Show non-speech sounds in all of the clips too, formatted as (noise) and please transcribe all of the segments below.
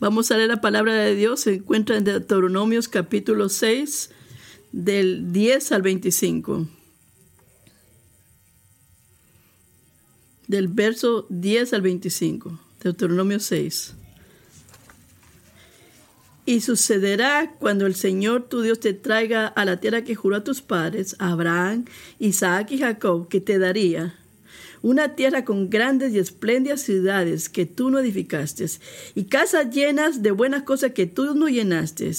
Vamos a leer la palabra de Dios. Se encuentra en Deuteronomios capítulo 6, del 10 al 25. Del verso 10 al 25. Deuteronomio 6. Y sucederá cuando el Señor tu Dios te traiga a la tierra que juró a tus padres, Abraham, Isaac y Jacob, que te daría una tierra con grandes y espléndidas ciudades que tú no edificaste, y casas llenas de buenas cosas que tú no llenaste,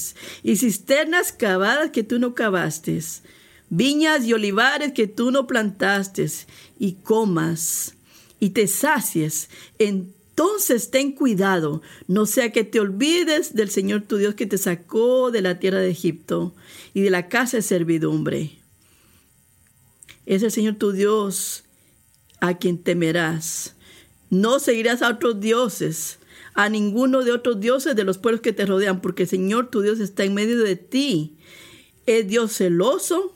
y cisternas cavadas que tú no cavaste, viñas y olivares que tú no plantaste, y comas y te sacies. Entonces ten cuidado, no sea que te olvides del Señor tu Dios que te sacó de la tierra de Egipto y de la casa de servidumbre. Es el Señor tu Dios a quien temerás. No seguirás a otros dioses, a ninguno de otros dioses de los pueblos que te rodean, porque el Señor tu Dios está en medio de ti. Es Dios celoso.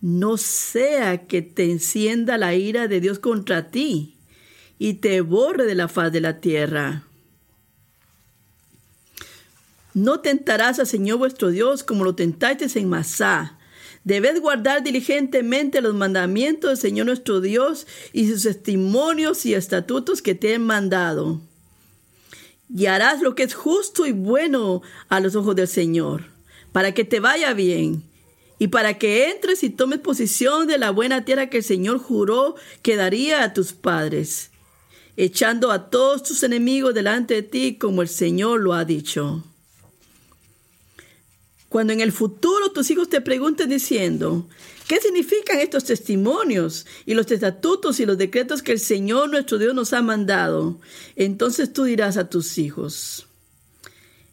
No sea que te encienda la ira de Dios contra ti y te borre de la faz de la tierra. No tentarás al Señor vuestro Dios como lo tentaste en Masá Debed guardar diligentemente los mandamientos del Señor nuestro Dios y sus testimonios y estatutos que te he mandado. Y harás lo que es justo y bueno a los ojos del Señor, para que te vaya bien y para que entres y tomes posición de la buena tierra que el Señor juró que daría a tus padres, echando a todos tus enemigos delante de ti como el Señor lo ha dicho. Cuando en el futuro tus hijos te pregunten diciendo, ¿qué significan estos testimonios y los estatutos y los decretos que el Señor nuestro Dios nos ha mandado? Entonces tú dirás a tus hijos,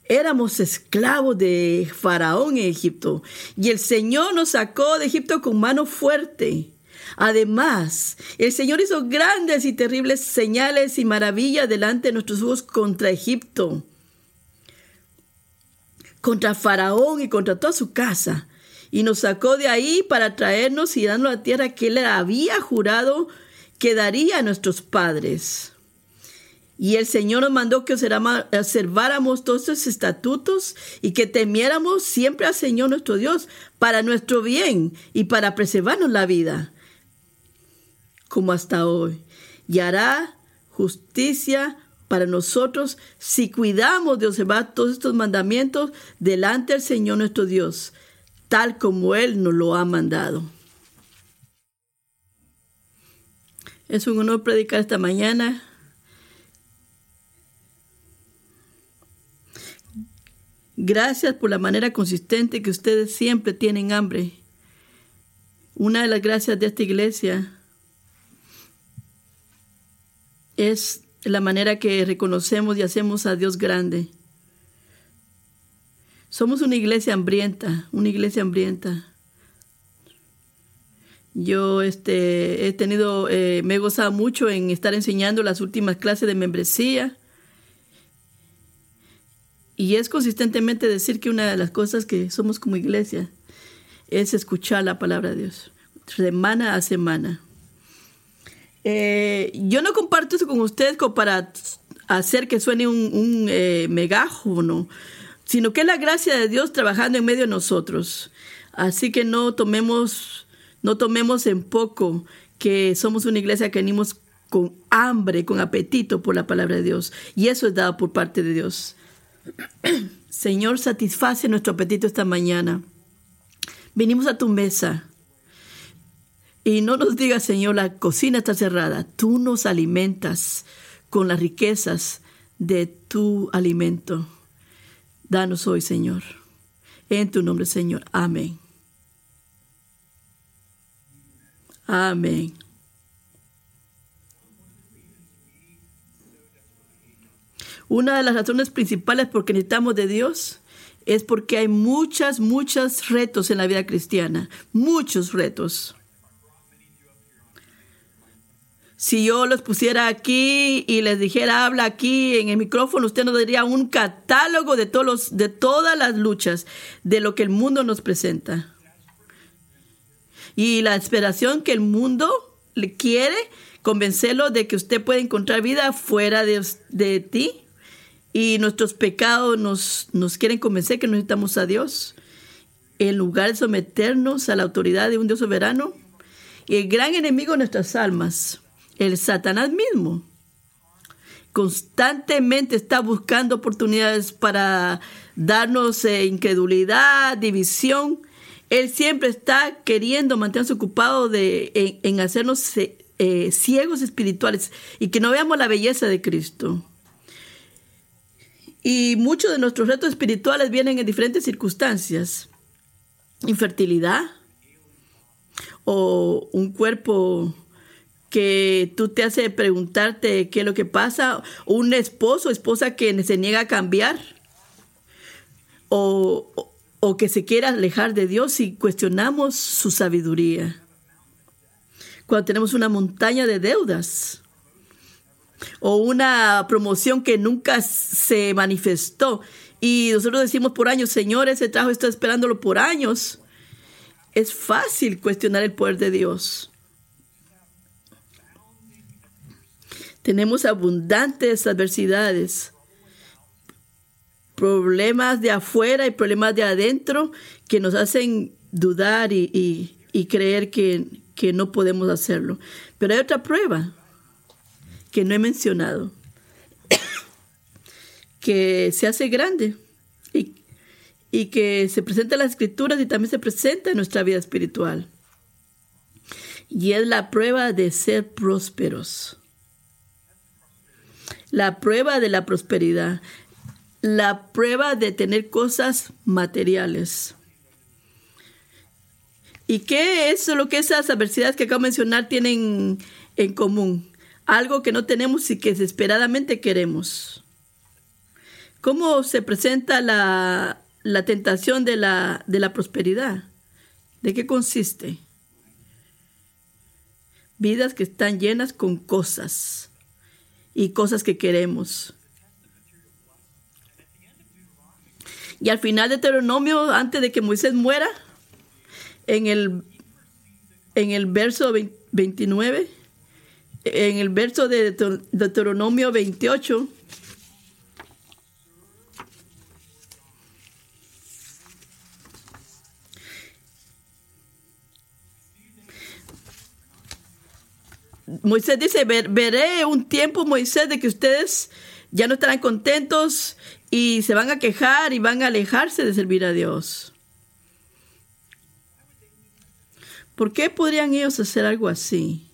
éramos esclavos de Faraón en Egipto y el Señor nos sacó de Egipto con mano fuerte. Además, el Señor hizo grandes y terribles señales y maravillas delante de nuestros ojos contra Egipto contra Faraón y contra toda su casa. Y nos sacó de ahí para traernos y darnos la tierra que él había jurado que daría a nuestros padres. Y el Señor nos mandó que observáramos todos estos estatutos y que temiéramos siempre al Señor nuestro Dios para nuestro bien y para preservarnos la vida, como hasta hoy. Y hará justicia para nosotros si cuidamos de observar todos estos mandamientos delante del Señor nuestro Dios, tal como Él nos lo ha mandado. Es un honor predicar esta mañana. Gracias por la manera consistente que ustedes siempre tienen hambre. Una de las gracias de esta iglesia es la manera que reconocemos y hacemos a Dios grande. Somos una iglesia hambrienta, una iglesia hambrienta. Yo este, he tenido, eh, me he gozado mucho en estar enseñando las últimas clases de membresía. Y es consistentemente decir que una de las cosas que somos como iglesia es escuchar la palabra de Dios, semana a semana. Eh, yo no comparto eso con ustedes para hacer que suene un, un eh, megáfono, sino que es la gracia de Dios trabajando en medio de nosotros. Así que no tomemos, no tomemos en poco que somos una iglesia que venimos con hambre, con apetito por la palabra de Dios. Y eso es dado por parte de Dios. (clears throat) Señor, satisface nuestro apetito esta mañana. Venimos a tu mesa y no nos digas, Señor, la cocina está cerrada. Tú nos alimentas con las riquezas de tu alimento. Danos hoy, Señor. En tu nombre, Señor. Amén. Amén. Una de las razones principales por que necesitamos de Dios es porque hay muchas, muchos retos en la vida cristiana. Muchos retos. Si yo los pusiera aquí y les dijera habla aquí en el micrófono, usted nos daría un catálogo de, todos los, de todas las luchas, de lo que el mundo nos presenta. Y la esperación que el mundo le quiere convencerlo de que usted puede encontrar vida fuera de, ti. y nuestros pecados nos, nos quieren convencer que necesitamos a Dios, en lugar de someternos a la autoridad de un Dios soberano, y el gran enemigo de nuestras almas, el Satanás mismo, constantemente está buscando oportunidades para darnos eh, incredulidad, división. Él siempre está queriendo mantenerse ocupado de, en, hacernos eh, eh, ciegos espirituales y que no veamos la belleza de Cristo. Y muchos de nuestros retos espirituales vienen en diferentes circunstancias. Infertilidad o un cuerpo que tú te hace preguntarte qué es lo que pasa, un esposo o esposa que se niega a cambiar o, o que se quiera alejar de Dios y cuestionamos su sabiduría. Cuando tenemos una montaña de deudas o una promoción que nunca se manifestó. Y nosotros decimos por años, Señor, ese trabajo está esperándolo por años. Es fácil cuestionar el poder de Dios. Tenemos abundantes adversidades, problemas de afuera y problemas de adentro que nos hacen dudar y, creer que, no podemos hacerlo. Pero hay otra prueba que no he mencionado, (coughs) que se hace grande y, y que se presenta en las escrituras y también se presenta en nuestra vida espiritual. Y es la prueba de ser prósperos. La prueba de la prosperidad. La prueba de tener cosas materiales. ¿Y qué es lo que esas adversidades que acabo de mencionar tienen en común? algo que no tenemos y que desesperadamente queremos. ¿Cómo se presenta la, tentación de la, de la prosperidad? ¿De qué consiste? Vidas que están llenas con cosas y cosas que queremos. Y al final de Deuteronomio, antes de que Moisés muera, en el, en el verso 29, en el verso de Deuteronomio 28, Moisés dice, veré un tiempo, Moisés, de que ustedes ya no estarán contentos y se van a quejar y van a alejarse de servir a Dios. ¿Por qué podrían ellos hacer algo así?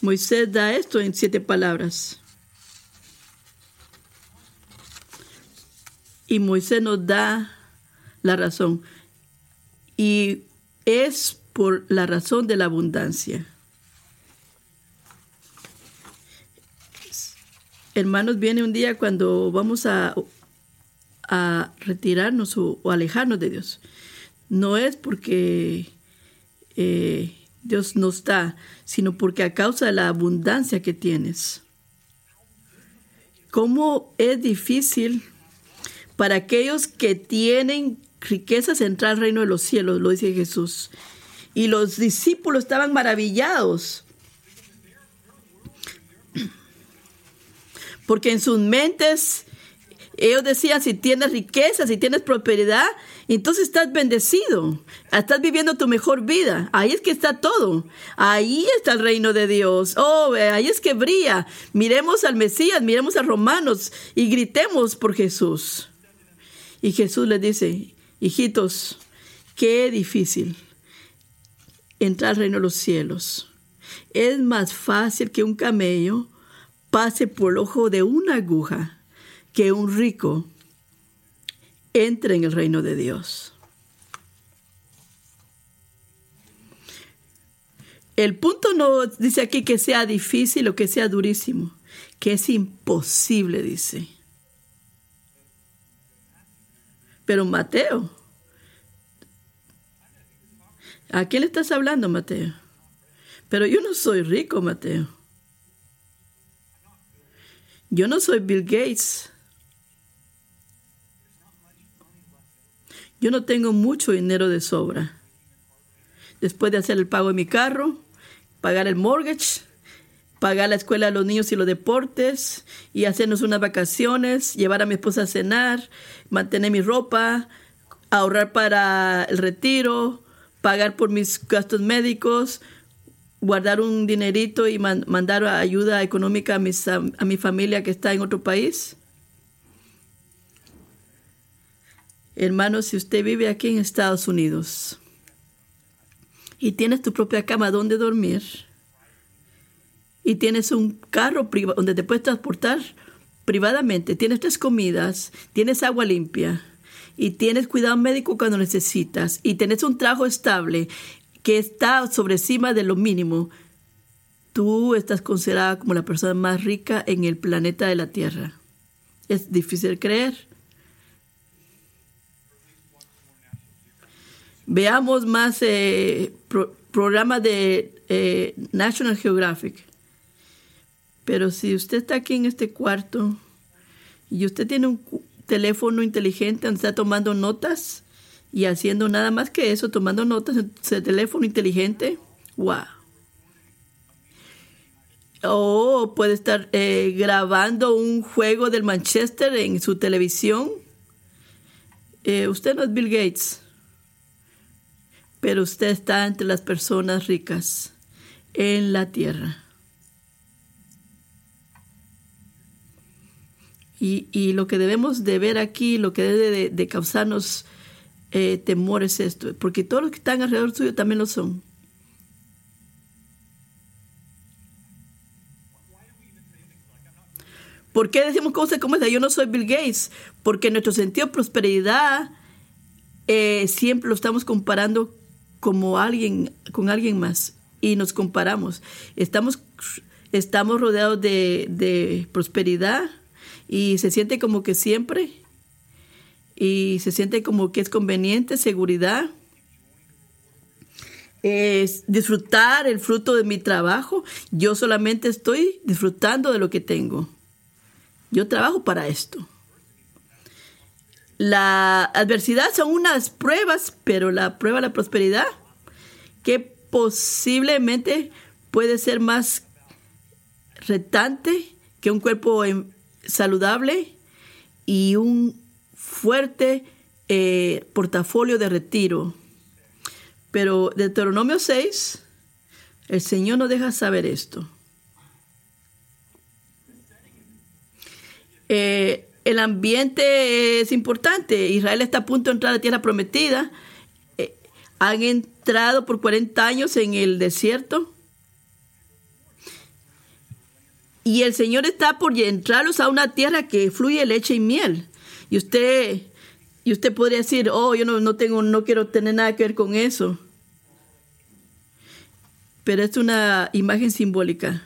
Moisés da esto en siete palabras. Y Moisés nos da la razón. Y es por la razón de la abundancia. Hermanos, viene un día cuando vamos a, a retirarnos o, alejarnos de Dios. No es porque eh, Dios nos da, sino porque a causa de la abundancia que tienes. ¿Cómo es difícil para aquellos que tienen riquezas entrar al reino de los cielos? Lo dice Jesús. Y los discípulos estaban maravillados. Porque en sus mentes ellos decían, si tienes riqueza, si tienes prosperidad, entonces estás bendecido, estás viviendo tu mejor vida. Ahí es que está todo. Ahí está el reino de Dios. Oh, ahí es que brilla. Miremos al Mesías, miremos a Romanos y gritemos por Jesús. Y Jesús les dice, hijitos, qué difícil entrar al reino de los cielos. Es más fácil que un camello pase por el ojo de una aguja que un rico entre en el reino de Dios. El punto no dice aquí que sea difícil o que sea durísimo, que es imposible, dice. Pero Mateo, ¿a quién le estás hablando, Mateo? Pero yo no soy rico, Mateo. Yo no soy Bill Gates. Yo no tengo mucho dinero de sobra. Después de hacer el pago de mi carro, pagar el mortgage, pagar la escuela a los niños y los deportes, y hacernos unas vacaciones, llevar a mi esposa a cenar, mantener mi ropa, ahorrar para el retiro, pagar por mis gastos médicos, guardar un dinerito y mandar ayuda económica a, mis, a mi familia que está en otro país. Hermano, si usted vive aquí en Estados Unidos y tienes tu propia cama donde dormir y tienes un carro donde te puedes transportar privadamente, tienes tres comidas, tienes agua limpia y tienes cuidado médico cuando necesitas y tienes un trabajo estable que está sobre encima de lo mínimo, tú estás considerada como la persona más rica en el planeta de la Tierra. Es difícil creer. Veamos más eh, programas de eh, National Geographic. Pero si usted está aquí en este cuarto y usted tiene un teléfono inteligente donde está tomando notas y haciendo nada más que eso, tomando notas en su teléfono inteligente, wow. O puede estar eh, grabando un juego del Manchester en su televisión. usted no es Bill Gates pero usted está entre las personas ricas en la tierra. Y, lo que debemos de ver aquí, lo que debe de, causarnos eh, temor es esto, porque todos los que están alrededor suyo también lo son. ¿Por qué decimos cosas como esta? Yo no soy Bill Gates, porque nuestro sentido de prosperidad eh, siempre lo estamos comparando como alguien, con alguien más y nos comparamos. Estamos, estamos rodeados de, de prosperidad y se siente como que siempre y se siente como que es conveniente, seguridad. Es disfrutar el fruto de mi trabajo. Yo solamente estoy disfrutando de lo que tengo. Yo trabajo para esto. La adversidad son unas pruebas, pero la prueba de la prosperidad, que posiblemente puede ser más retante que un cuerpo saludable y un fuerte eh, portafolio de retiro. Pero Deuteronomio 6, el Señor nos deja saber esto. Eh, el ambiente es importante. Israel está a punto de entrar a la tierra prometida. Eh, han entrado por 40 años en el desierto. Y el Señor está por entrarlos a una tierra que fluye leche y miel. Y usted, y usted podría decir, oh, yo no, no tengo, no quiero tener nada que ver con eso. Pero es una imagen simbólica.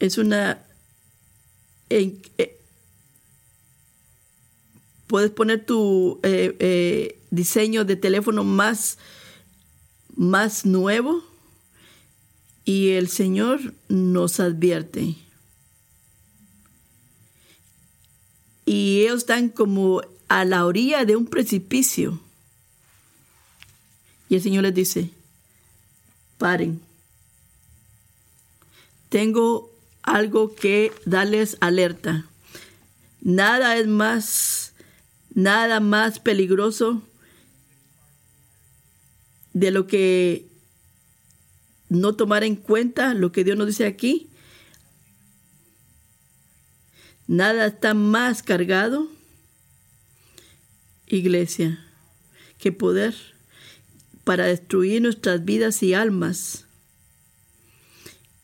es una... Eh, puedes poner tu eh, eh, diseño de teléfono más, más nuevo y el Señor nos advierte. Y ellos están como a la orilla de un precipicio. Y el Señor les dice, paren. Tengo algo que darles alerta. Nada es más, nada más peligroso de lo que no tomar en cuenta lo que Dios nos dice aquí. Nada está más cargado, iglesia, que poder para destruir nuestras vidas y almas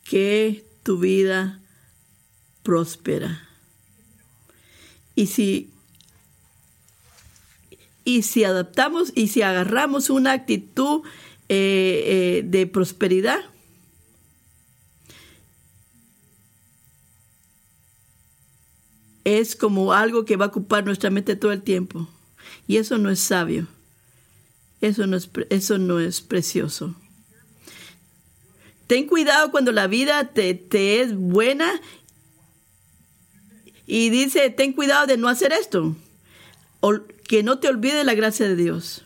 que tu vida próspera. Y si, y si adaptamos y si agarramos una actitud eh, de prosperidad, es como algo que va a ocupar nuestra mente todo el tiempo. Y eso no es sabio. Eso no es, eso no es precioso. Ten cuidado cuando la vida te, es buena y dice, ten cuidado de no hacer esto. O que no te olvides la gracia de Dios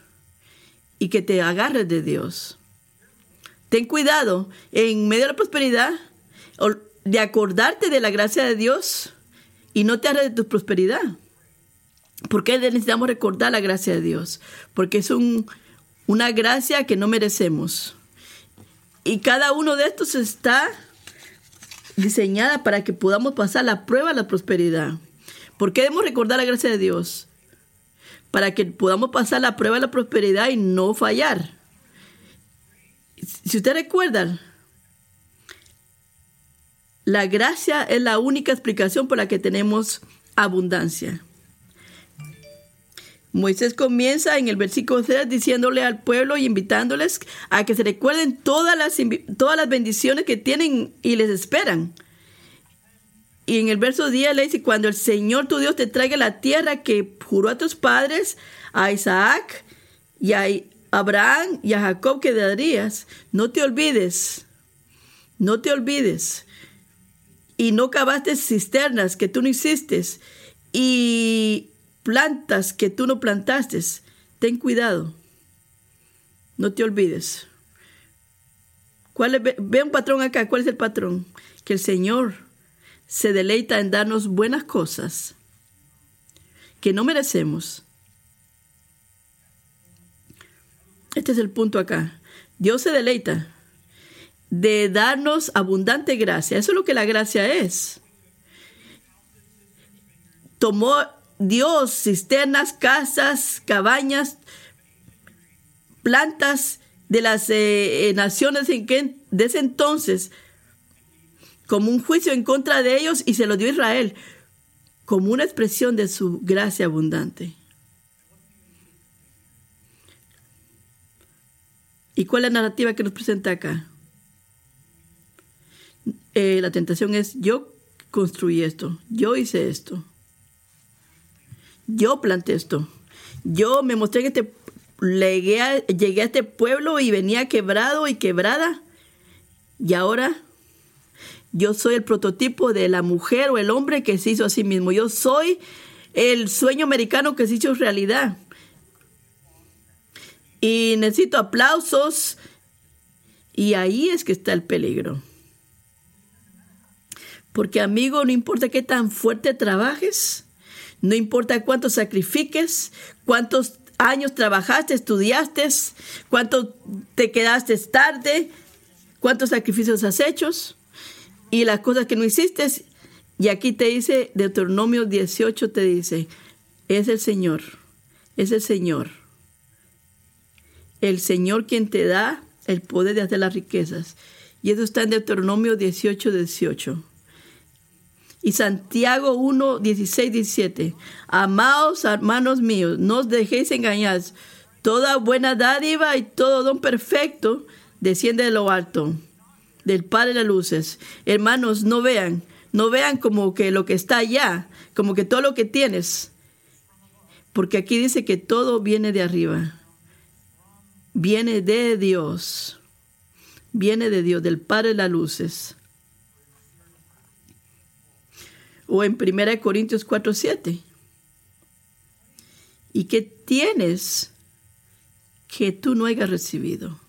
y que te agarres de Dios. Ten cuidado en medio de la prosperidad de acordarte de la gracia de Dios y no te hagas de tu prosperidad. ¿Por qué necesitamos recordar la gracia de Dios? Porque es un, una gracia que no merecemos. Y cada uno de estos está diseñada para que podamos pasar la prueba de la prosperidad. ¿Por qué debemos recordar la gracia de Dios? Para que podamos pasar la prueba de la prosperidad y no fallar. Si usted recuerda, la gracia es la única explicación por la que tenemos abundancia. Moisés comienza en el versículo 3 diciéndole al pueblo y invitándoles a que se recuerden todas las, todas las bendiciones que tienen y les esperan. Y en el verso 10 le dice, cuando el Señor tu Dios te traiga la tierra que juró a tus padres, a Isaac y a Abraham y a Jacob que darías, no te olvides, no te olvides. Y no cavaste cisternas que tú no hiciste. Y plantas que tú no plantaste, ten cuidado. No te olvides. ¿Cuál ve un patrón acá. ¿Cuál es el patrón? Que el Señor se deleita en darnos buenas cosas que no merecemos. Este es el punto acá. Dios se deleita de darnos abundante gracia. Eso es lo que la gracia es. Tomó Dios cisternas, casas, cabañas, plantas de las eh, eh, naciones en que de ese entonces como un juicio en contra de ellos y se lo dio Israel como una expresión de su gracia abundante. ¿Y cuál es la narrativa que nos presenta acá? Eh, la tentación es, yo construí esto, yo hice esto. Yo planté esto. Yo me mostré que este, llegué a este pueblo y venía quebrado y quebrada. Y ahora yo soy el prototipo de la mujer o el hombre que se hizo a sí mismo. Yo soy el sueño americano que se hizo realidad. Y necesito aplausos. Y ahí es que está el peligro. Porque amigo, no importa qué tan fuerte trabajes, no importa cuánto sacrifiques, cuántos años trabajaste, estudiaste, cuánto te quedaste tarde, cuántos sacrificios has hecho y las cosas que no hiciste. Y aquí te dice, Deuteronomio 18 te dice, es el Señor, es el Señor. El Señor quien te da el poder de hacer las riquezas. Y eso está en Deuteronomio 18, 18. Y Santiago 1, 16, 17. Amados hermanos míos, no os dejéis engañar. Toda buena dádiva y todo don perfecto desciende de lo alto, del Padre de las luces. Hermanos, no vean, no vean como que lo que está allá, como que todo lo que tienes. Porque aquí dice que todo viene de arriba. Viene de Dios. Viene de Dios, del Padre de las luces o en 1 Corintios 4, 7. ¿Y qué tienes que tú no hayas recibido?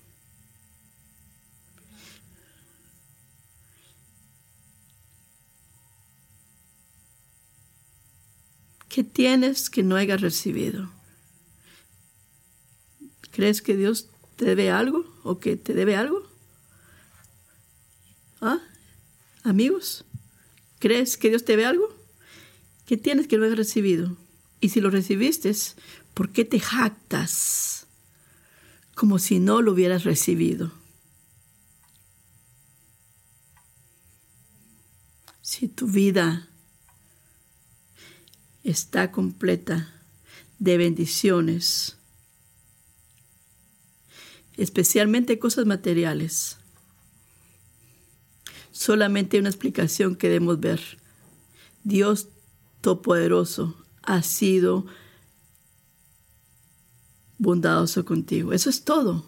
¿Qué tienes que no hayas recibido? ¿Crees que Dios te debe algo o que te debe algo? ¿Ah? Amigos. ¿Crees que Dios te ve algo? ¿Qué tienes que no has recibido? Y si lo recibiste, ¿por qué te jactas como si no lo hubieras recibido? Si tu vida está completa de bendiciones, especialmente cosas materiales, solamente una explicación que debemos ver. Dios Todopoderoso ha sido bondadoso contigo. Eso es todo.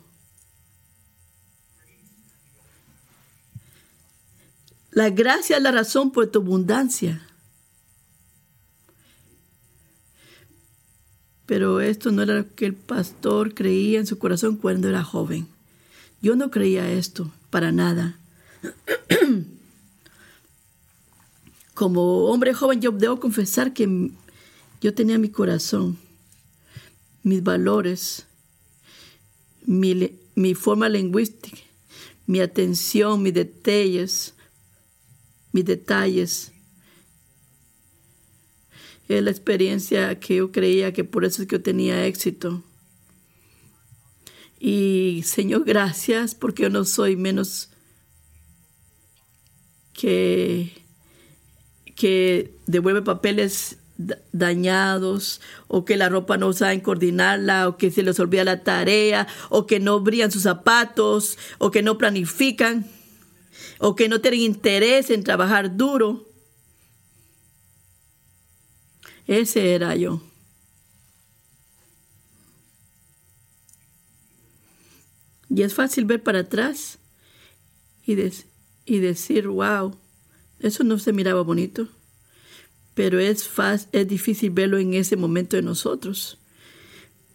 La gracia es la razón por tu abundancia. Pero esto no era lo que el pastor creía en su corazón cuando era joven. Yo no creía esto para nada. (clears throat) Como hombre joven yo debo confesar que yo tenía mi corazón, mis valores, mi, mi forma lingüística, mi atención, mis detalles, mis detalles. Es la experiencia que yo creía que por eso es que yo tenía éxito. Y Señor, gracias porque yo no soy menos que, que devuelve papeles dañados o que la ropa no saben coordinarla o que se les olvida la tarea o que no brillan sus zapatos o que no planifican o que no tienen interés en trabajar duro. Ese era yo. Y es fácil ver para atrás y, y decir, wow, eso no se miraba bonito. Pero es, es difícil verlo en ese momento de nosotros.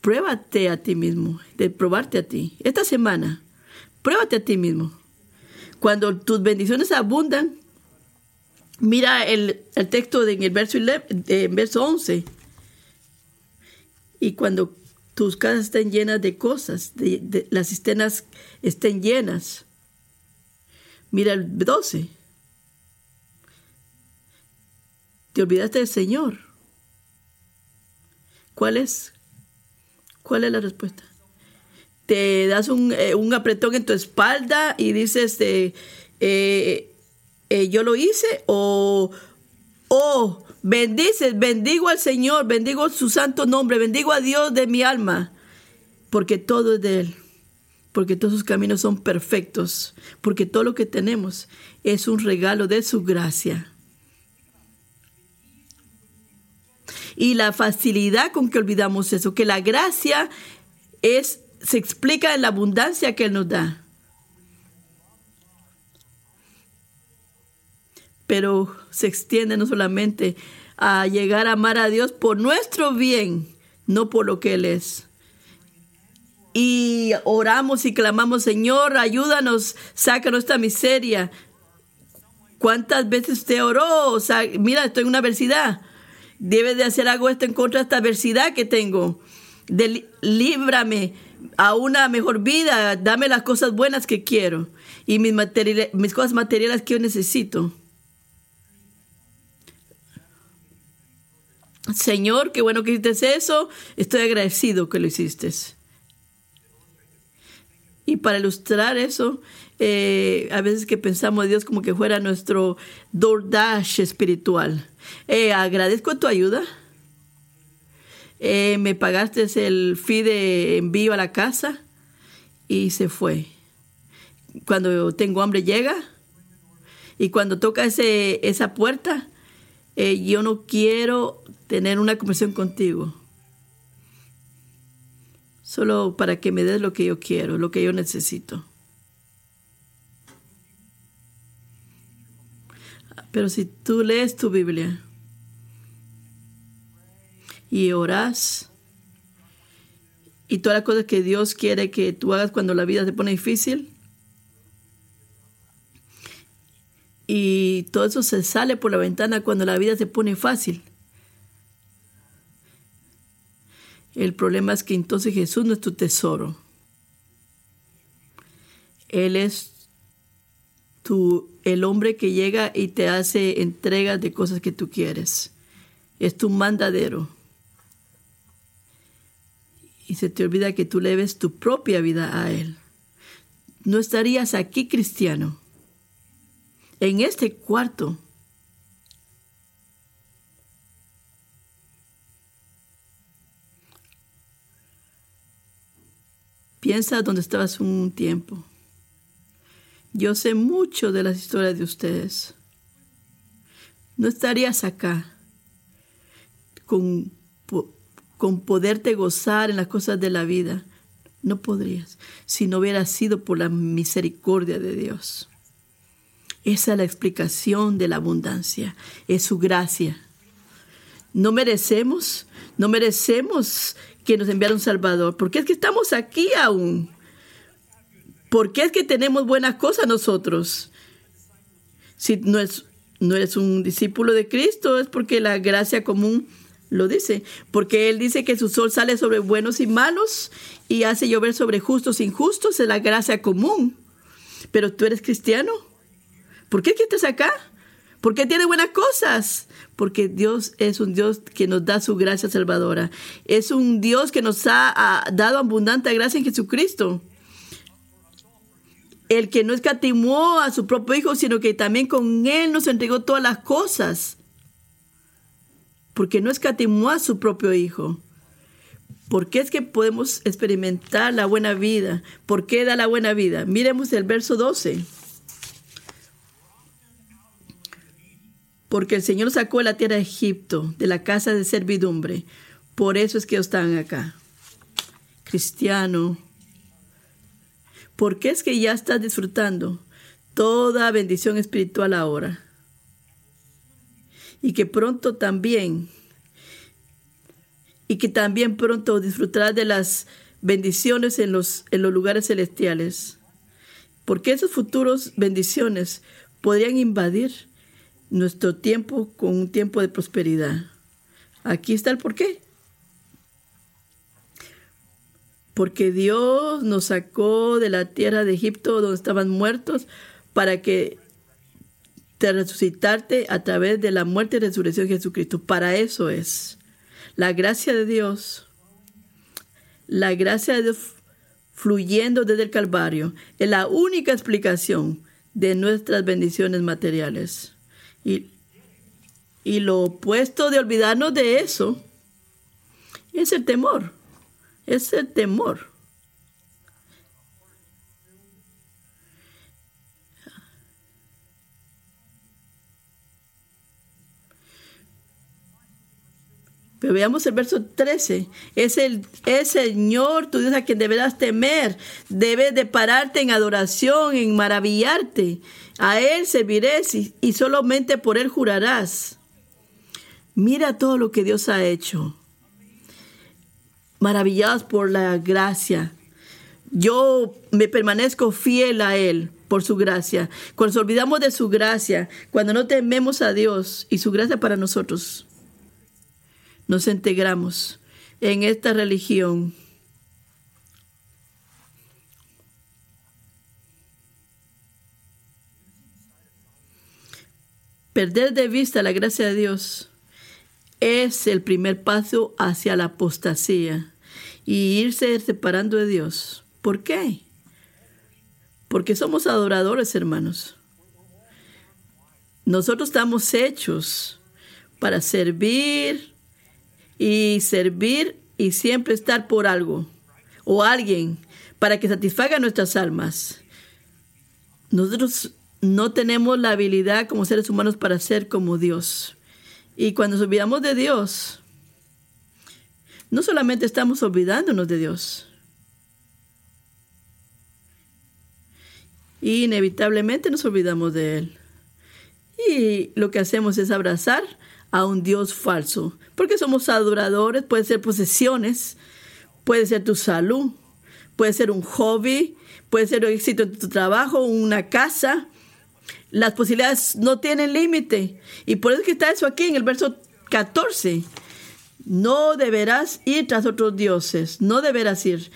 Pruébate a ti mismo, de probarte a ti. Esta semana, pruébate a ti mismo. Cuando tus bendiciones abundan, mira el, texto en el verso, en verso 11. Y cuando tus casas estén llenas de cosas, las cisternas estén llenas. Mira el 12. Te olvidaste del Señor. ¿Cuál es? ¿Cuál es la respuesta? Te das un, eh, apretón en tu espalda y dices, eh, eh, yo lo hice o, o bendices, bendigo al Señor, bendigo su santo nombre, bendigo a Dios de mi alma, porque todo es de Él, porque todos sus caminos son perfectos, porque todo lo que tenemos es un regalo de su gracia. y la facilidad con que olvidamos eso, que la gracia es, se explica en la abundancia que Él nos da. Pero se extiende no solamente a llegar a amar a Dios por nuestro bien, no por lo que Él es. Y oramos y clamamos, Señor, ayúdanos, saca nuestra miseria. ¿Cuántas veces usted oró? Mira, estoy en una adversidad Debes de hacer algo esto en contra de esta adversidad que tengo. líbrame a una mejor vida, dame las cosas buenas que quiero y mis, mis cosas materiales que yo necesito. Señor, qué bueno que hiciste eso. Estoy agradecido que lo hiciste. Y para ilustrar eso, eh, a veces que pensamos a Dios como que fuera nuestro DoorDash espiritual. Eh, agradezco tu ayuda. Eh, me pagaste el fee de envío a la casa y se fue. Cuando tengo hambre llega y cuando toca ese, esa puerta, yo no quiero tener una conversación contigo. Solo para que me des lo que yo quiero, lo que yo necesito. Pero si tú lees tu Biblia y oras y todas las cosas que Dios quiere que tú hagas cuando la vida se pone difícil, y todo eso se sale por la ventana cuando la vida se pone fácil. El problema es que entonces Jesús no es tu tesoro. Él es el hombre que llega y te hace entregas de cosas que tú quieres. Es tu mandadero. Y se te olvida que tú le tu propia vida a Él. No estarías aquí, cristiano, en este cuarto. Piensa donde estabas un tiempo. Yo sé mucho de las historias de ustedes. No estarías acá con, con poderte gozar en las cosas de la vida. No podrías si no hubiera sido por la misericordia de Dios. Esa es la explicación de la abundancia, es su gracia. No merecemos, no merecemos que nos enviara un Salvador, porque es que estamos aquí aún ¿Por qué es que tenemos buenas cosas nosotros? Si no es, no eres un discípulo de Cristo, es porque la gracia común lo dice. Porque Él dice que su sol sale sobre buenos y malos y hace llover sobre justos e injustos, es la gracia común. Pero tú eres cristiano. ¿Por qué estás acá? ¿Por qué tiene buenas cosas? Porque Dios es un Dios que nos da su gracia salvadora. Es un Dios que nos ha, ha dado abundante gracia en Jesucristo el que no escatimó a su propio Hijo, sino que también con Él nos entregó todas las cosas. Porque no escatimó a su propio Hijo. ¿Por qué es que podemos experimentar la buena vida? ¿Por qué da la buena vida? Miremos el verso 12. Porque el Señor sacó la tierra de Egipto, de la casa de servidumbre. Por eso es que están acá. Cristiano, ¿Por qué es que ya estás disfrutando toda bendición espiritual ahora? Y que pronto también, y que también pronto disfrutarás de las bendiciones en los, en los lugares celestiales. Porque esas futuras bendiciones podrían invadir nuestro tiempo con un tiempo de prosperidad. Aquí está el porqué. porque Dios nos sacó de la tierra de Egipto donde estaban muertos para que te resucitarte a través de la muerte y resurrección de Jesucristo. Para eso es. La gracia de Dios, la gracia de Dios fluyendo desde el Calvario, es la única explicación de nuestras bendiciones materiales. Y, y lo opuesto de olvidarnos de eso es el temor es el temor. Pero veamos el verso 13. Es el, Señor, tu Dios, a quien deberás temer. Debes de pararte en adoración, en maravillarte. A Él servirás y, y solamente por Él jurarás. Mira todo lo que Dios ha hecho maravillados por la gracia. Yo me permanezco fiel a Él por su gracia. Cuando nos olvidamos de su gracia, cuando no tememos a Dios y su gracia para nosotros, nos integramos en esta religión. Perder de vista la gracia de Dios es el primer paso hacia la apostasía y irse separando de Dios. ¿Por qué? Porque somos adoradores, hermanos. Nosotros estamos hechos para servir y servir y siempre estar por algo o alguien para que satisfaga nuestras almas. Nosotros no tenemos la habilidad como seres humanos para ser como Dios. Y cuando nos olvidamos de Dios, no solamente estamos olvidándonos de Dios, inevitablemente nos olvidamos de Él. Y lo que hacemos es abrazar a un Dios falso, porque somos adoradores, puede ser posesiones, puede ser tu salud, puede ser un hobby, puede ser éxito en tu trabajo, una casa, las posibilidades no tienen límite. Y por eso que está eso aquí en el verso 14. No deberás ir tras otros dioses, no deberás ir,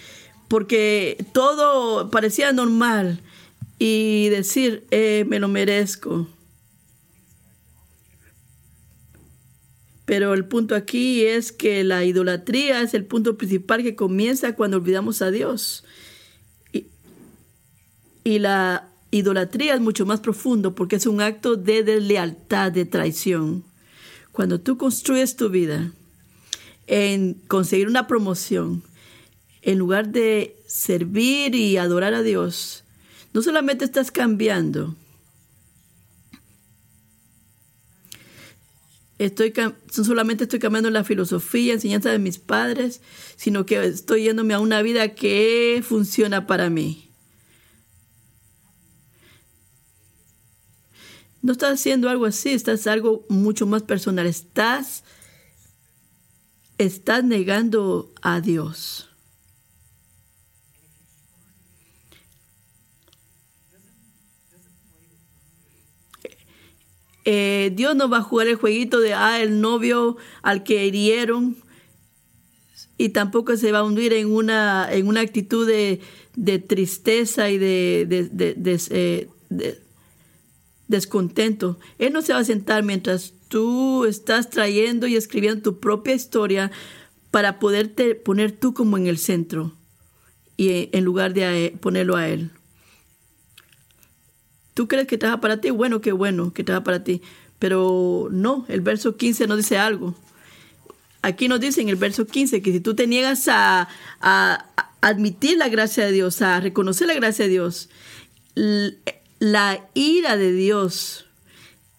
porque todo parecía normal y decir, eh, me lo merezco. Pero el punto aquí es que la idolatría es el punto principal que comienza cuando olvidamos a Dios. Y, y la Idolatría es mucho más profundo porque es un acto de deslealtad, de traición. Cuando tú construyes tu vida en conseguir una promoción, en lugar de servir y adorar a Dios, no solamente estás cambiando, estoy, no solamente estoy cambiando la filosofía, enseñanza de mis padres, sino que estoy yéndome a una vida que funciona para mí. No estás haciendo algo así, estás algo mucho más personal. Estás, estás negando a Dios. Eh, Dios no va a jugar el jueguito de, ah, el novio al que hirieron. Y tampoco se va a hundir en una, en una actitud de, de tristeza y de, de, de eh, descontento. Él no se va a sentar mientras tú estás trayendo y escribiendo tu propia historia para poderte poner tú como en el centro y en lugar de ponerlo a él. Tú crees que trabaja para ti, bueno, qué bueno que trabaja para ti, pero no, el verso 15 nos dice algo. Aquí nos dice en el verso 15 que si tú te niegas a, a admitir la gracia de Dios, a reconocer la gracia de Dios, la ira de Dios,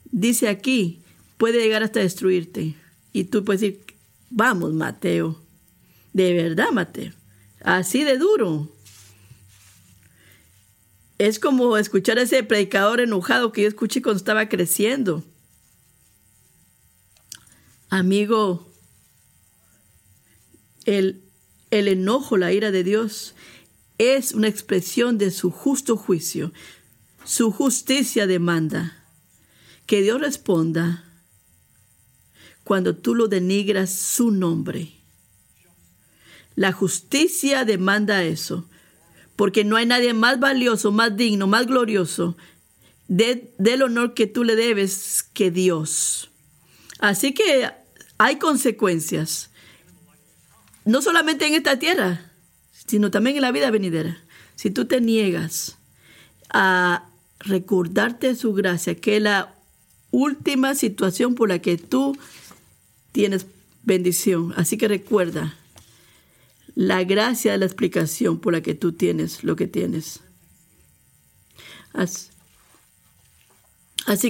dice aquí, puede llegar hasta destruirte. Y tú puedes decir, vamos, Mateo, de verdad, Mateo, así de duro. Es como escuchar a ese predicador enojado que yo escuché cuando estaba creciendo. Amigo, el, el enojo, la ira de Dios, es una expresión de su justo juicio. Su justicia demanda que Dios responda cuando tú lo denigras su nombre. La justicia demanda eso porque no hay nadie más valioso, más digno, más glorioso del honor que tú le debes que Dios. Así que hay consecuencias, no solamente en esta tierra, sino también en la vida venidera. Si tú te niegas a recordarte su gracia, que es la última situación por la que tú tienes bendición. Así que recuerda, la gracia de la explicación por la que tú tienes lo que tienes. Así,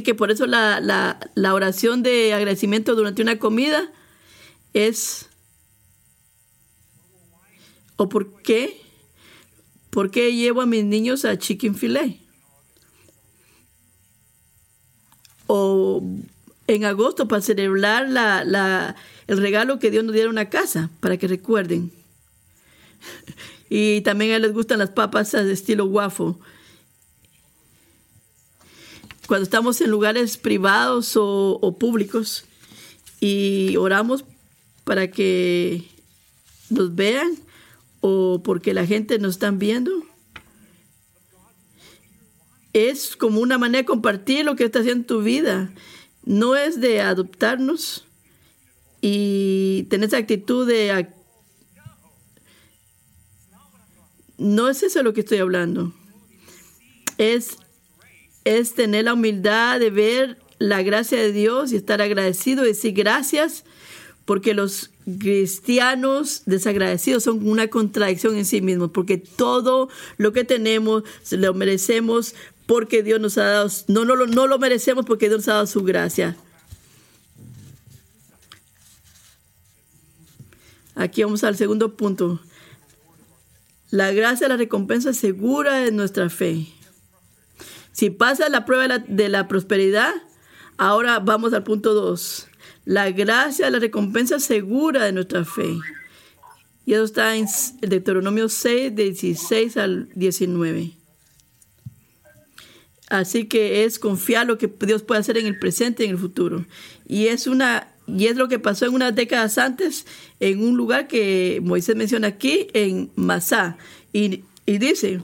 que por eso la, la, oración de agradecimiento durante una comida es, ¿o por qué? ¿Por qué llevo a mis niños a chicken filet? O en agosto para celebrar la, la, el regalo que Dios nos diera una casa, para que recuerden. (laughs) Y también a les gustan las papas de estilo guafo. Cuando estamos en lugares privados o, públicos y oramos para que nos vean o porque la gente nos está viendo, es como una manera de compartir lo que está haciendo en tu vida. No es de adoptarnos y tener esa actitud de no es eso lo que estoy hablando. Es, es tener la humildad de ver la gracia de Dios y estar agradecido y decir gracias, porque los cristianos desagradecidos son una contradicción en sí mismos, porque todo lo que tenemos lo merecemos porque Dios nos ha dado, no, no, no lo merecemos porque Dios nos ha dado su gracia. Aquí vamos al segundo punto. La gracia, la recompensa segura de nuestra fe. Si pasa la prueba de la, prosperidad, ahora vamos al punto 2. La gracia, la recompensa segura de nuestra fe. Y eso está en Deuteronomio 6, 16 al 19. Así que es confiar lo que Dios puede hacer en el presente y en el futuro. Y es una y es lo que pasó en unas décadas antes en un lugar que Moisés menciona aquí, en Masá. Y, dice,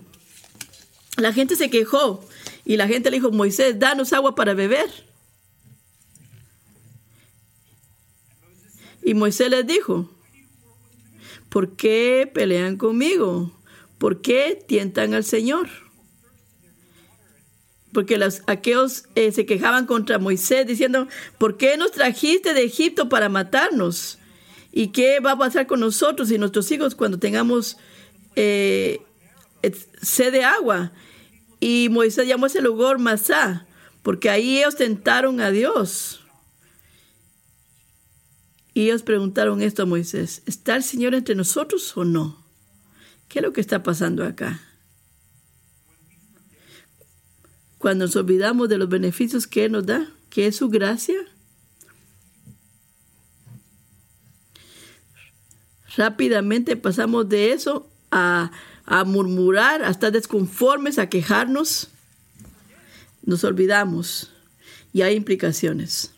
la gente se quejó y la gente le dijo, Moisés, danos agua para beber. Y Moisés les dijo, ¿por qué pelean conmigo? ¿Por qué tientan al Señor? Porque los aqueos eh, se quejaban contra Moisés diciendo, ¿por qué nos trajiste de Egipto para matarnos? ¿Y qué va a pasar con nosotros y nuestros hijos cuando tengamos eh, sed de agua? Y Moisés llamó ese lugar Masá, porque ahí ellos tentaron a Dios. Y ellos preguntaron esto a Moisés, ¿está el Señor entre nosotros o no? ¿Qué es lo que está pasando acá? Cuando nos olvidamos de los beneficios que nos da, que es su gracia. Rápidamente pasamos de eso a, murmurar, a estar desconformes, a quejarnos. Nos olvidamos. y hay implicaciones.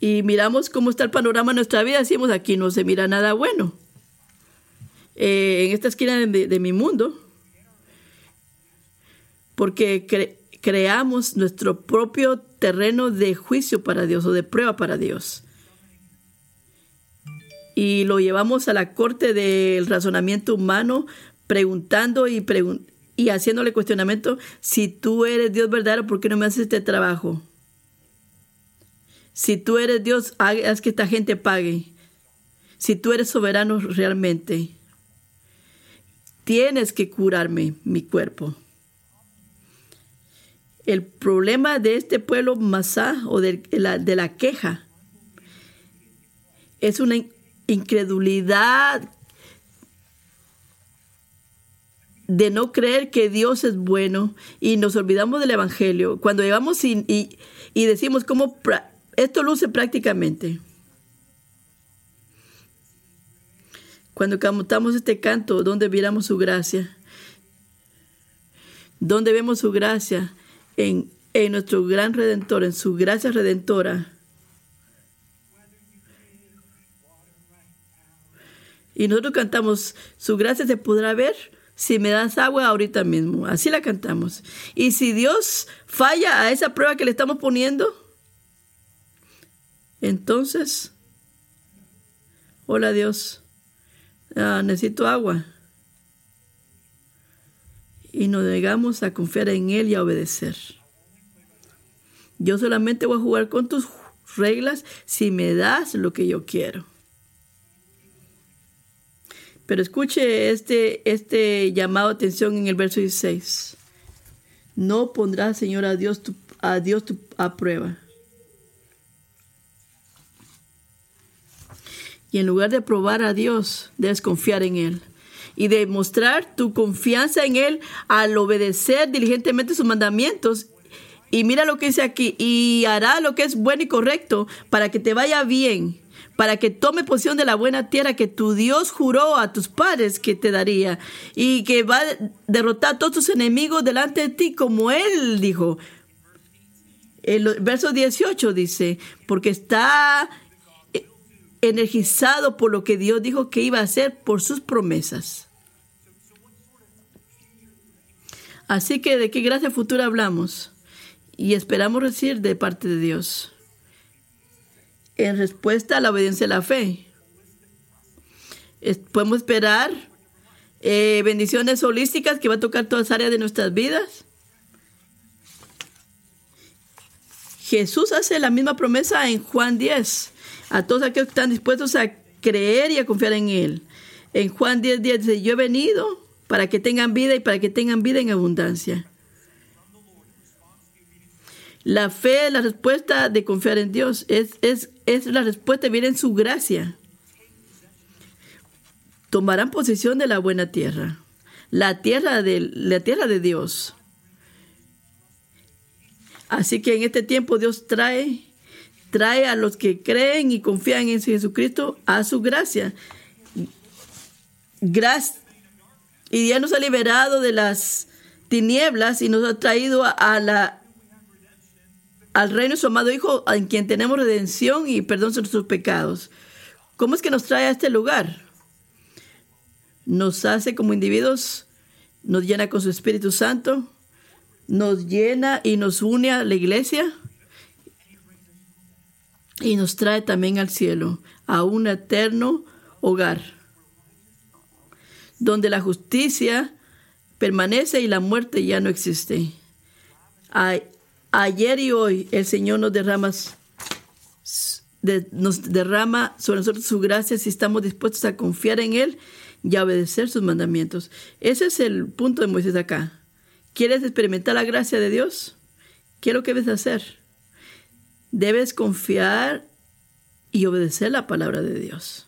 Y miramos cómo está el panorama de nuestra vida, decimos aquí no se mira nada bueno. Eh, en esta esquina de, mi mundo, porque creamos nuestro propio terreno de juicio para Dios o de prueba para Dios. Y lo llevamos a la corte del razonamiento humano, preguntando y, y haciéndole cuestionamiento, si tú eres Dios verdadero, ¿por qué no me haces este trabajo? Si tú eres Dios, haz que esta gente pague. Si tú eres soberano realmente, tienes que curarme mi cuerpo. El problema de este pueblo masá o de la, de la queja es una incredulidad de no creer que Dios es bueno y nos olvidamos del Evangelio. Cuando llegamos y, y, y decimos cómo esto luce prácticamente. Cuando cantamos este canto, donde miramos su gracia, donde vemos su gracia en, en nuestro gran redentor, en su gracia redentora. Y nosotros cantamos, su gracia se podrá ver si me das agua ahorita mismo. Así la cantamos. Y si Dios falla a esa prueba que le estamos poniendo, entonces, hola Dios, Ah, necesito agua. Y nos negamos a confiar en Él y a obedecer. Yo solamente voy a jugar con tus reglas si me das lo que yo quiero. Pero escuche este, este llamado a atención en el verso 16. No pondrás, Señor, a Dios, a, Dios a prueba. Y en lugar de probar a Dios, debes confiar en Él. Y demostrar tu confianza en Él al obedecer diligentemente sus mandamientos. Y mira lo que dice aquí. Y hará lo que es bueno y correcto para que te vaya bien. Para que tome posición de la buena tierra que tu Dios juró a tus padres que te daría. Y que va a derrotar a todos tus enemigos delante de ti, como Él dijo. El verso 18 dice, porque está energizado por lo que Dios dijo que iba a hacer por sus promesas. Así que de qué gracia futura hablamos y esperamos recibir de parte de Dios en respuesta a la obediencia de la fe. Podemos esperar eh, bendiciones holísticas que va a tocar todas las áreas de nuestras vidas. Jesús hace la misma promesa en Juan 10 a todos aquellos que están dispuestos a creer y a confiar en Él. En Juan 10, 10 dice, yo he venido para que tengan vida y para que tengan vida en abundancia. La fe la respuesta de confiar en Dios. Es, es, es la respuesta, viene en su gracia. Tomarán posesión de la buena tierra, la tierra de, la tierra de Dios. Así que en este tiempo Dios trae trae a los que creen y confían en Jesucristo a su gracia. Gracias. Y ya nos ha liberado de las tinieblas y nos ha traído a, la al reino de su amado Hijo, en quien tenemos redención y perdón de nuestros pecados. ¿Cómo es que nos trae a este lugar? Nos hace como individuos, nos llena con su Espíritu Santo, nos llena y nos une a la iglesia y nos trae también al cielo, a un eterno hogar, donde la justicia permanece y la muerte ya no existe. ayer y hoy el Señor nos derrama, nos derrama sobre nosotros su gracia si estamos dispuestos a confiar en Él y a obedecer sus mandamientos. Ese es el punto de Moisés acá. ¿Quieres experimentar la gracia de Dios? ¿Qué es lo que debes hacer? Debes confiar y obedecer la palabra de Dios.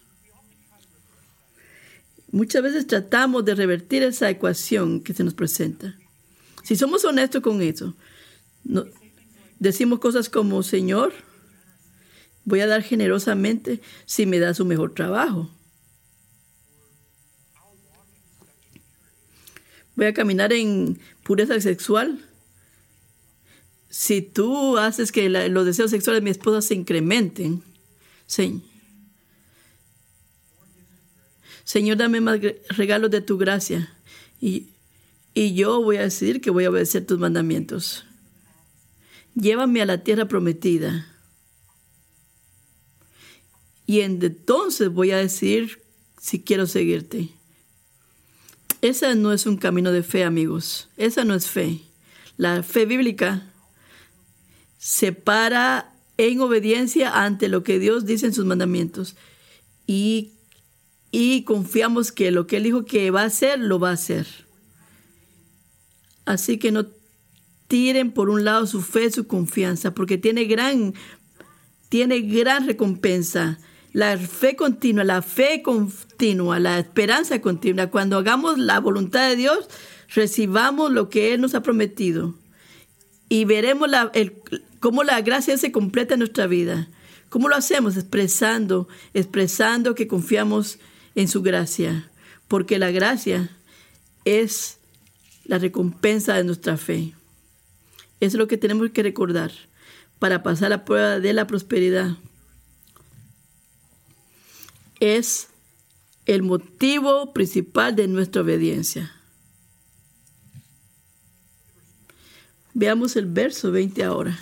Muchas veces tratamos de revertir esa ecuación que se nos presenta. Si somos honestos con eso, decimos cosas como, Señor, voy a dar generosamente si me das un mejor trabajo. Voy a caminar en pureza sexual. Si tú haces que los deseos sexuales de mi esposa se incrementen, Señor. Dame más regalos de tu gracia. Y, y yo voy a decir que voy a obedecer tus mandamientos. Llévame a la tierra prometida. Y entonces voy a decir si quiero seguirte. Esa no es un camino de fe, amigos. Esa no es fe. La fe bíblica se para en obediencia ante lo que Dios dice en sus mandamientos. Y, y confiamos que lo que Él dijo que va a hacer, lo va a hacer. Así que no tiren por un lado su fe, su confianza, porque tiene gran, tiene gran recompensa. La fe continua, la fe continua, la esperanza continua. Cuando hagamos la voluntad de Dios, recibamos lo que Él nos ha prometido. Y veremos la, el, cómo la gracia se completa en nuestra vida. ¿Cómo lo hacemos? Expresando, expresando que confiamos en su gracia. Porque la gracia es la recompensa de nuestra fe. Eso es lo que tenemos que recordar para pasar la prueba de la prosperidad es el motivo principal de nuestra obediencia. Veamos el verso 20 ahora.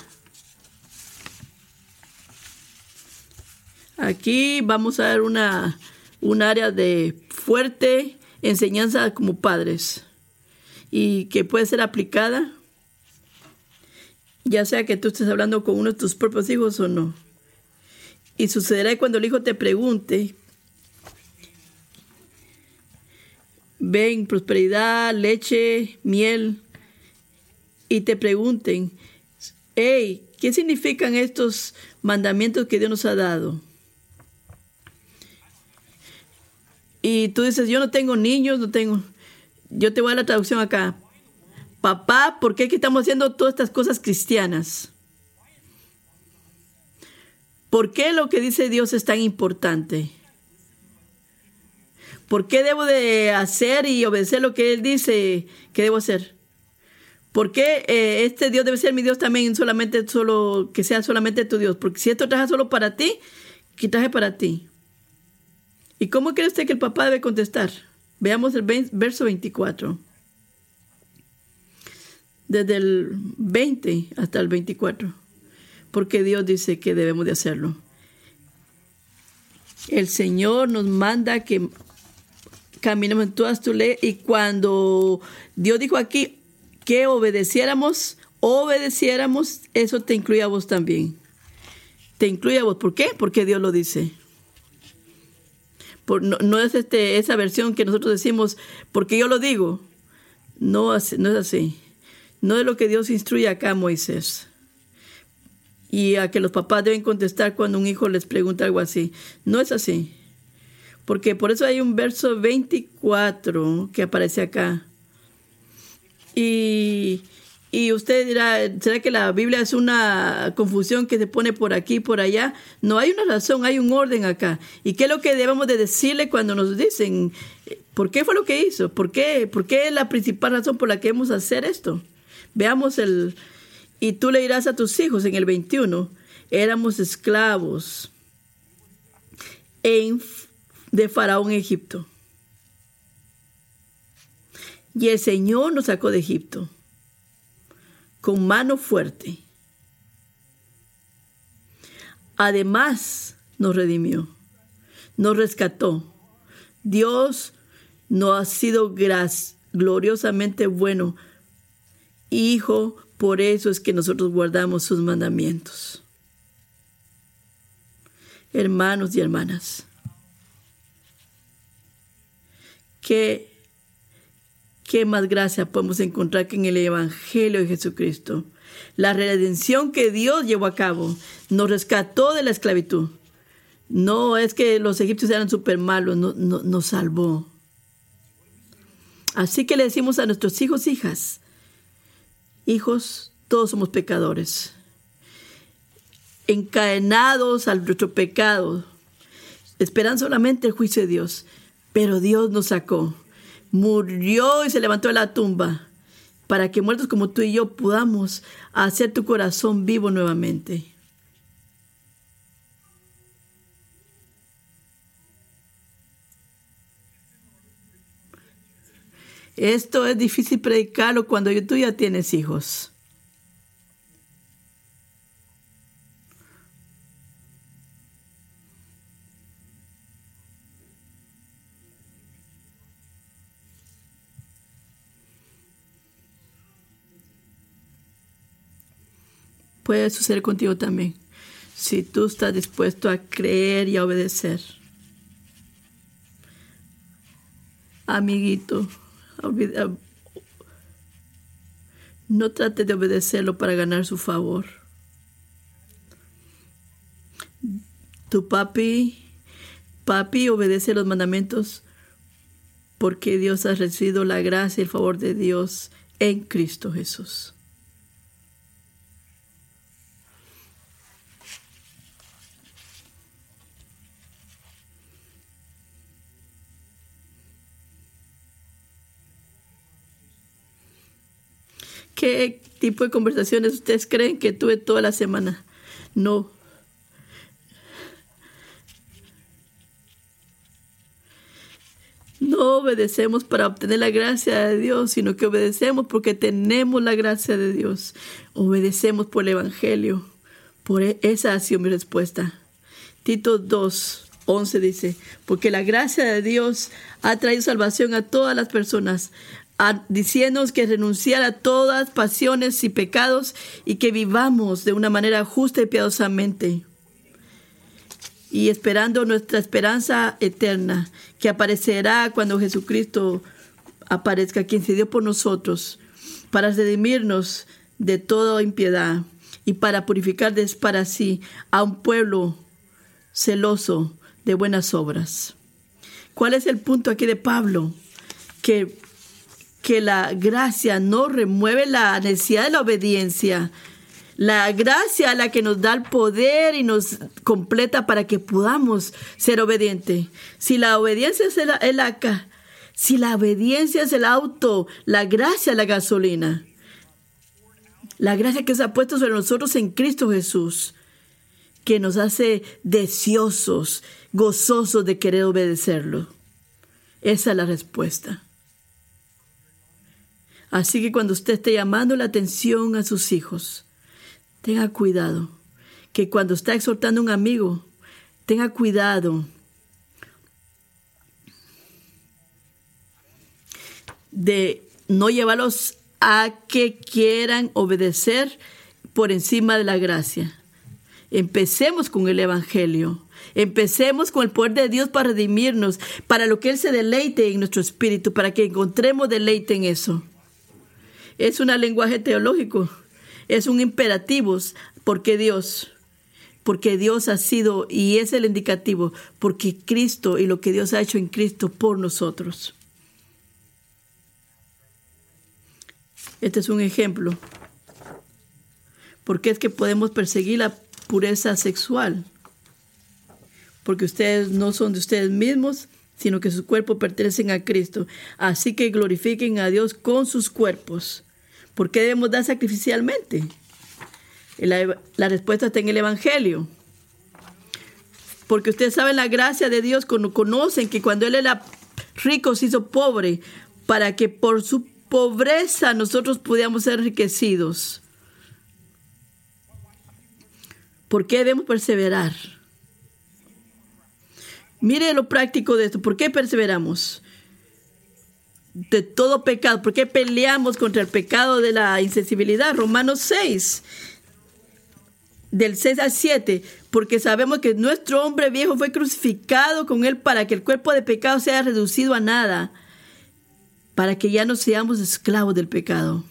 Aquí vamos a ver una, un área de fuerte enseñanza como padres y que puede ser aplicada ya sea que tú estés hablando con uno de tus propios hijos o no. Y sucederá cuando el hijo te pregunte, ven prosperidad, leche, miel, y te pregunten, hey, ¿qué significan estos mandamientos que Dios nos ha dado? Y tú dices, yo no tengo niños, no tengo... Yo te voy a la traducción acá. Papá, ¿por qué estamos haciendo todas estas cosas cristianas? ¿Por qué lo que dice Dios es tan importante? ¿Por qué debo de hacer y obedecer lo que Él dice que debo hacer? ¿Por qué eh, este Dios debe ser mi Dios también solamente solo que sea solamente tu Dios? Porque si esto traje solo para ti, ¿qué traje para ti? ¿Y cómo cree usted que el papá debe contestar? Veamos el verso 24. Desde el 20 hasta el 24. Porque Dios dice que debemos de hacerlo. El Señor nos manda que caminemos en todas tus leyes. Y cuando Dios dijo aquí que obedeciéramos, obedeciéramos, eso te incluye a vos también. Te incluye a vos. ¿Por qué? Porque Dios lo dice. Por, no, es este, esa versión que nosotros decimos, porque yo lo digo. No, no es así. No es lo que Dios instruye acá a Moisés. Y a que los papás deben contestar cuando un hijo les pregunta algo así. No es así. Porque por eso hay un verso 24 que aparece acá. Y, usted dirá, ¿será que la Biblia es una confusión que se pone por aquí y por allá? No, hay una razón, hay un orden acá. ¿Y qué es lo que debemos de decirle cuando nos dicen, ¿por qué fue lo que hizo? ¿Por qué, ¿Por qué es la principal razón por la que debemos hacer esto? Veamos el... Y tú le dirás a tus hijos en el 21, éramos esclavos de Faraón en Egipto. Y el Señor nos sacó de Egipto con mano fuerte. Además nos redimió, nos rescató. Dios no ha sido gloriosamente bueno. Hijo, por eso es que nosotros guardamos sus mandamientos. Hermanos y hermanas, ¿Qué, qué más gracia podemos encontrar que en el Evangelio de Jesucristo? La redención que Dios llevó a cabo nos rescató de la esclavitud. No es que los egipcios eran súper malos, no, nos salvó. Así que le decimos a nuestros hijos, hijas, hijos, todos somos pecadores, encadenados al nuestro pecado, esperan solamente el juicio de Dios. Pero Dios nos sacó. Murió y se levantó de la tumba, para que muertos como tú y yo podamos hacer tu corazón vivo nuevamente. Esto es difícil predicarlo cuando tú ya tienes hijos. Puede suceder contigo también, si tú estás dispuesto a creer y a obedecer. Amiguito. No trate de obedecerlo para ganar su favor. Tu papi, papi obedece los mandamientos porque Dios ha recibido la gracia y el favor de Dios en Cristo Jesús. ¿Qué tipo de conversaciones ustedes creen que tuve toda la semana? No. No obedecemos para obtener la gracia de Dios, sino que obedecemos porque tenemos la gracia de Dios. Obedecemos por el Evangelio. Por e-, esa ha sido mi respuesta. Tito 2, 11 dice, porque la gracia de Dios ha traído salvación a todas las personas, diciéndonos que renunciar a todas pasiones y pecados y que vivamos de una manera justa y piadosamente. Y esperando nuestra esperanza eterna, que aparecerá cuando Jesucristo aparezca, quien se dio por nosotros, para redimirnos de toda impiedad y para purificar para sí a un pueblo celoso de buenas obras. ¿Cuál es el punto aquí de Pablo? Que que la gracia no remueve la necesidad de la obediencia. La gracia la que nos da el poder y nos completa para que podamos ser obedientes. Si la obediencia es el, el si la obediencia es el auto, la gracia es la gasolina. La gracia que se ha puesto sobre nosotros en Cristo Jesús, que nos hace deseosos, gozosos de querer obedecerlo. Esa es la respuesta. Así que cuando usted esté llamando la atención a sus hijos, tenga cuidado. Que cuando está exhortando a un amigo, tenga cuidado de no llevarlos a que quieran obedecer por encima de la gracia. Empecemos con el Evangelio. Empecemos con el poder de Dios para redimirnos, para lo que Él se deleite en nuestro espíritu, para que encontremos deleite en eso es un lenguaje teológico, es un imperativo, porque Dios, porque Dios ha sido y es el indicativo, porque Cristo y lo que Dios ha hecho en Cristo por nosotros. Este es un ejemplo. Porque es que podemos perseguir la pureza sexual. Porque ustedes no son de ustedes mismos, sino que sus cuerpos pertenecen a Cristo. Así que glorifiquen a Dios con sus cuerpos. ¿Por qué debemos dar sacrificialmente? La, respuesta está en el Evangelio. Porque ustedes saben la gracia de Dios, conocen que cuando Él era rico se hizo pobre, para que por su pobreza nosotros pudiéramos ser enriquecidos. ¿Por qué debemos perseverar? Mire lo práctico de esto. ¿Por qué perseveramos? De todo pecado. ¿Por qué peleamos contra el pecado de la insensibilidad? Romanos 6, del 6 al 7, porque sabemos que nuestro hombre viejo fue crucificado con él para que el cuerpo de pecado sea reducido a nada, para que ya no seamos esclavos del pecado.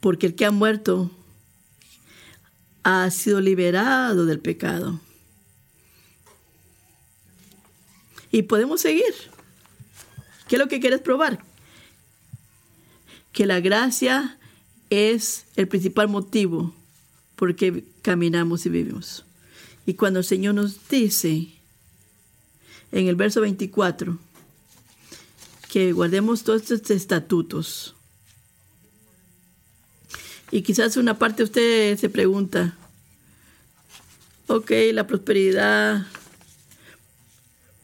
Porque el que ha muerto ha sido liberado del pecado. Y podemos seguir. ¿Qué es lo que quieres probar? Que la gracia es el principal motivo por que caminamos y vivimos. Y cuando el Señor nos dice en el verso 24 que guardemos todos estos estatutos. Y quizás una parte de usted se pregunta, ok, la prosperidad,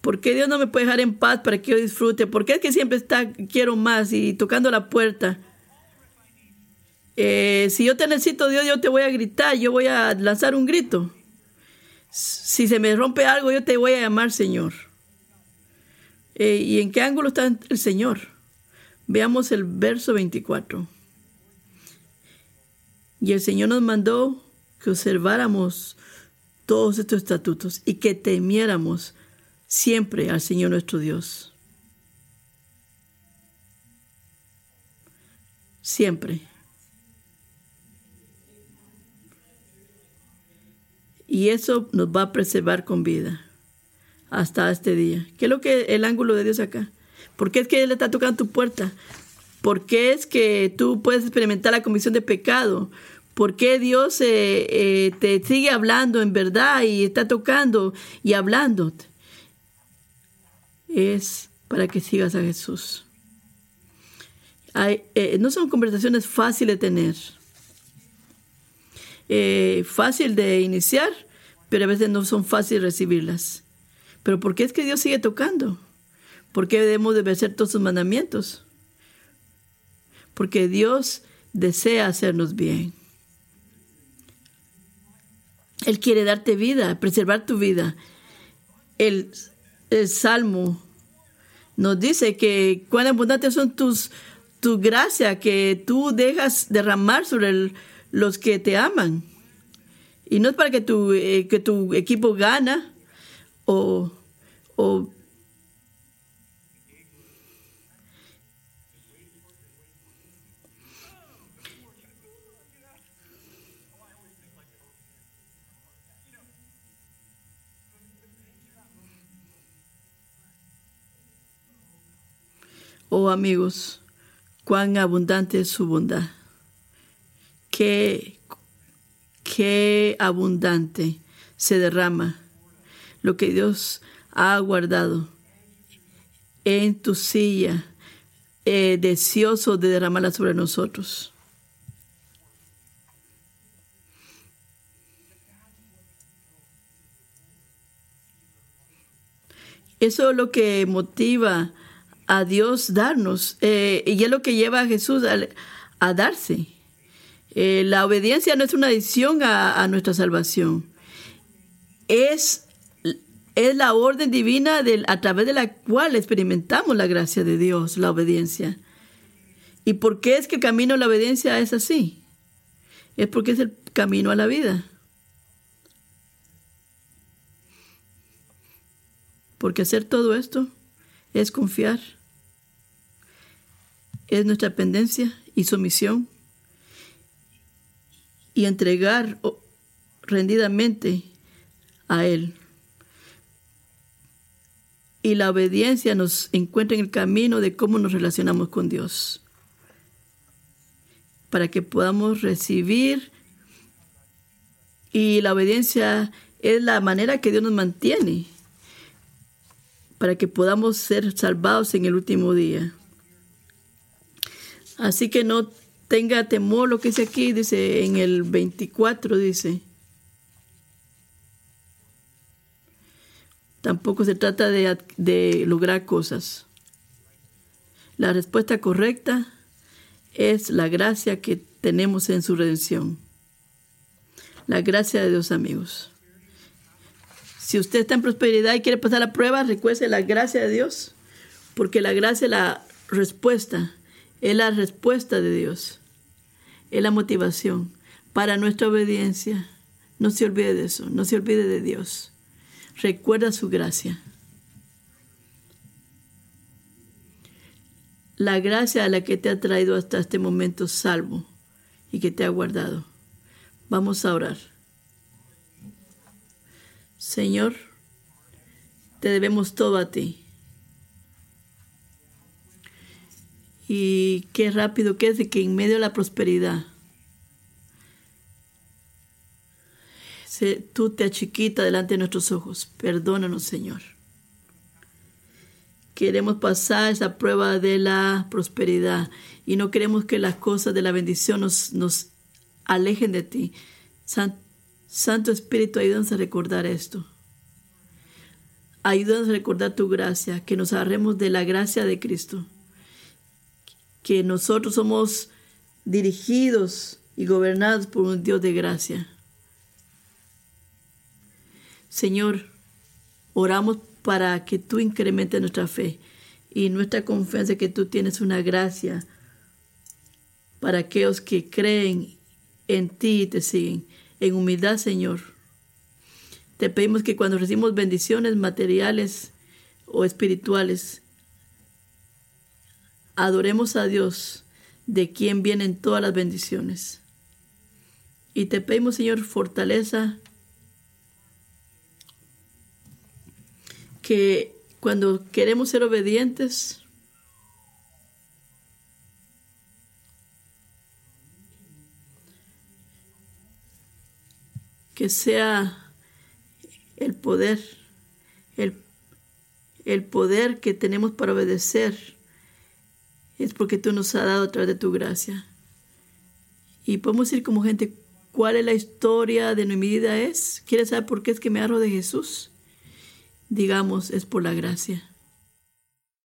¿por qué Dios no me puede dejar en paz para que yo disfrute? ¿Por qué es que siempre está, quiero más y tocando la puerta? Eh, si yo te necesito Dios, yo te voy a gritar, yo voy a lanzar un grito. Si se me rompe algo, yo te voy a llamar Señor. Eh, ¿Y en qué ángulo está el Señor? Veamos el verso 24. Y el Señor nos mandó que observáramos todos estos estatutos y que temiéramos siempre al Señor nuestro Dios. Siempre. Y eso nos va a preservar con vida hasta este día. ¿Qué es lo que el ángulo de Dios acá? ¿Por qué es que Él está tocando tu puerta? ¿Por qué es que tú puedes experimentar la comisión de pecado? ¿Por qué Dios eh, eh, te sigue hablando en verdad y está tocando y hablando? Es para que sigas a Jesús. Eh, no son conversaciones fáciles de tener. fácil de iniciar, pero a veces no son fáciles recibirlas. Pero ¿por qué es que Dios sigue tocando? ¿Por qué debemos de obedecer todos sus mandamientos? Porque Dios desea hacernos bien. Él quiere darte vida, preservar tu vida. El, Salmo nos dice que cuán abundantes son tus tu gracia que tú dejas derramar sobre los que te aman. Y no es para que tu, eh, que tu equipo gana o, o Oh amigos, cuán abundante es su bondad. Qué, qué abundante se derrama lo que Dios ha guardado en tu silla, eh, deseoso de derramarla sobre nosotros. Eso es lo que motiva a Dios darnos. Eh, y es lo que lleva a Jesús a, darse. Eh, la obediencia no es una adición a, nuestra salvación. Es, es la orden divina a través de la cual experimentamos la gracia de Dios, la obediencia. ¿Y por qué es que el camino a la obediencia es así? Es porque es el camino a la vida. Porque hacer todo esto es confiar es nuestra dependencia y sumisión y entregar rendidamente a Él. Y la obediencia nos encuentra en el camino de cómo nos relacionamos con Dios, para que podamos recibir. Y la obediencia es la manera que Dios nos mantiene, para que podamos ser salvados en el último día. Así que no tenga temor lo que dice aquí, dice en el 24, dice. Tampoco se trata de, de lograr cosas. La respuesta correcta es la gracia que tenemos en su redención. La gracia de Dios, amigos. Si usted está en prosperidad y quiere pasar la prueba, recuerde la gracia de Dios, porque la gracia es la respuesta es la respuesta de Dios, es la motivación para nuestra obediencia. No se olvide de eso, no se olvide de Dios. Recuerda su gracia. La gracia a la que te ha traído hasta este momento salvo y que te ha guardado. Vamos a orar. Señor, te debemos todo a ti. Y qué rápido que es de que en medio de la prosperidad tú te achiquita delante de nuestros ojos. Perdónanos, Señor. queremos pasar esa prueba de la prosperidad y no queremos que las cosas de la bendición nos, nos alejen de ti. Santo Espíritu, ayúdanos a recordar esto. Ayúdanos a recordar tu gracia, que nos agarremos de la gracia de Cristo, que nosotros somos dirigidos y gobernados por un Dios de gracia. Señor, oramos para que tú incrementes nuestra fe y nuestra confianza que tú tienes una gracia para aquellos que creen en ti y te siguen. En humildad, Señor. Te pedimos que cuando recibimos bendiciones materiales o espirituales, adoremos a Dios, de quien vienen todas las bendiciones. Y te pedimos, Señor, fortaleza, que cuando queremos ser obedientes, que sea el poder, el, el, poder que tenemos para obedecer, es porque tú nos has dado a través de tu gracia. Y podemos decir como gente, ¿cuál es la historia de mi vida es? ¿Quieres saber por qué es que me agarro de Jesús? Digamos, es por la gracia.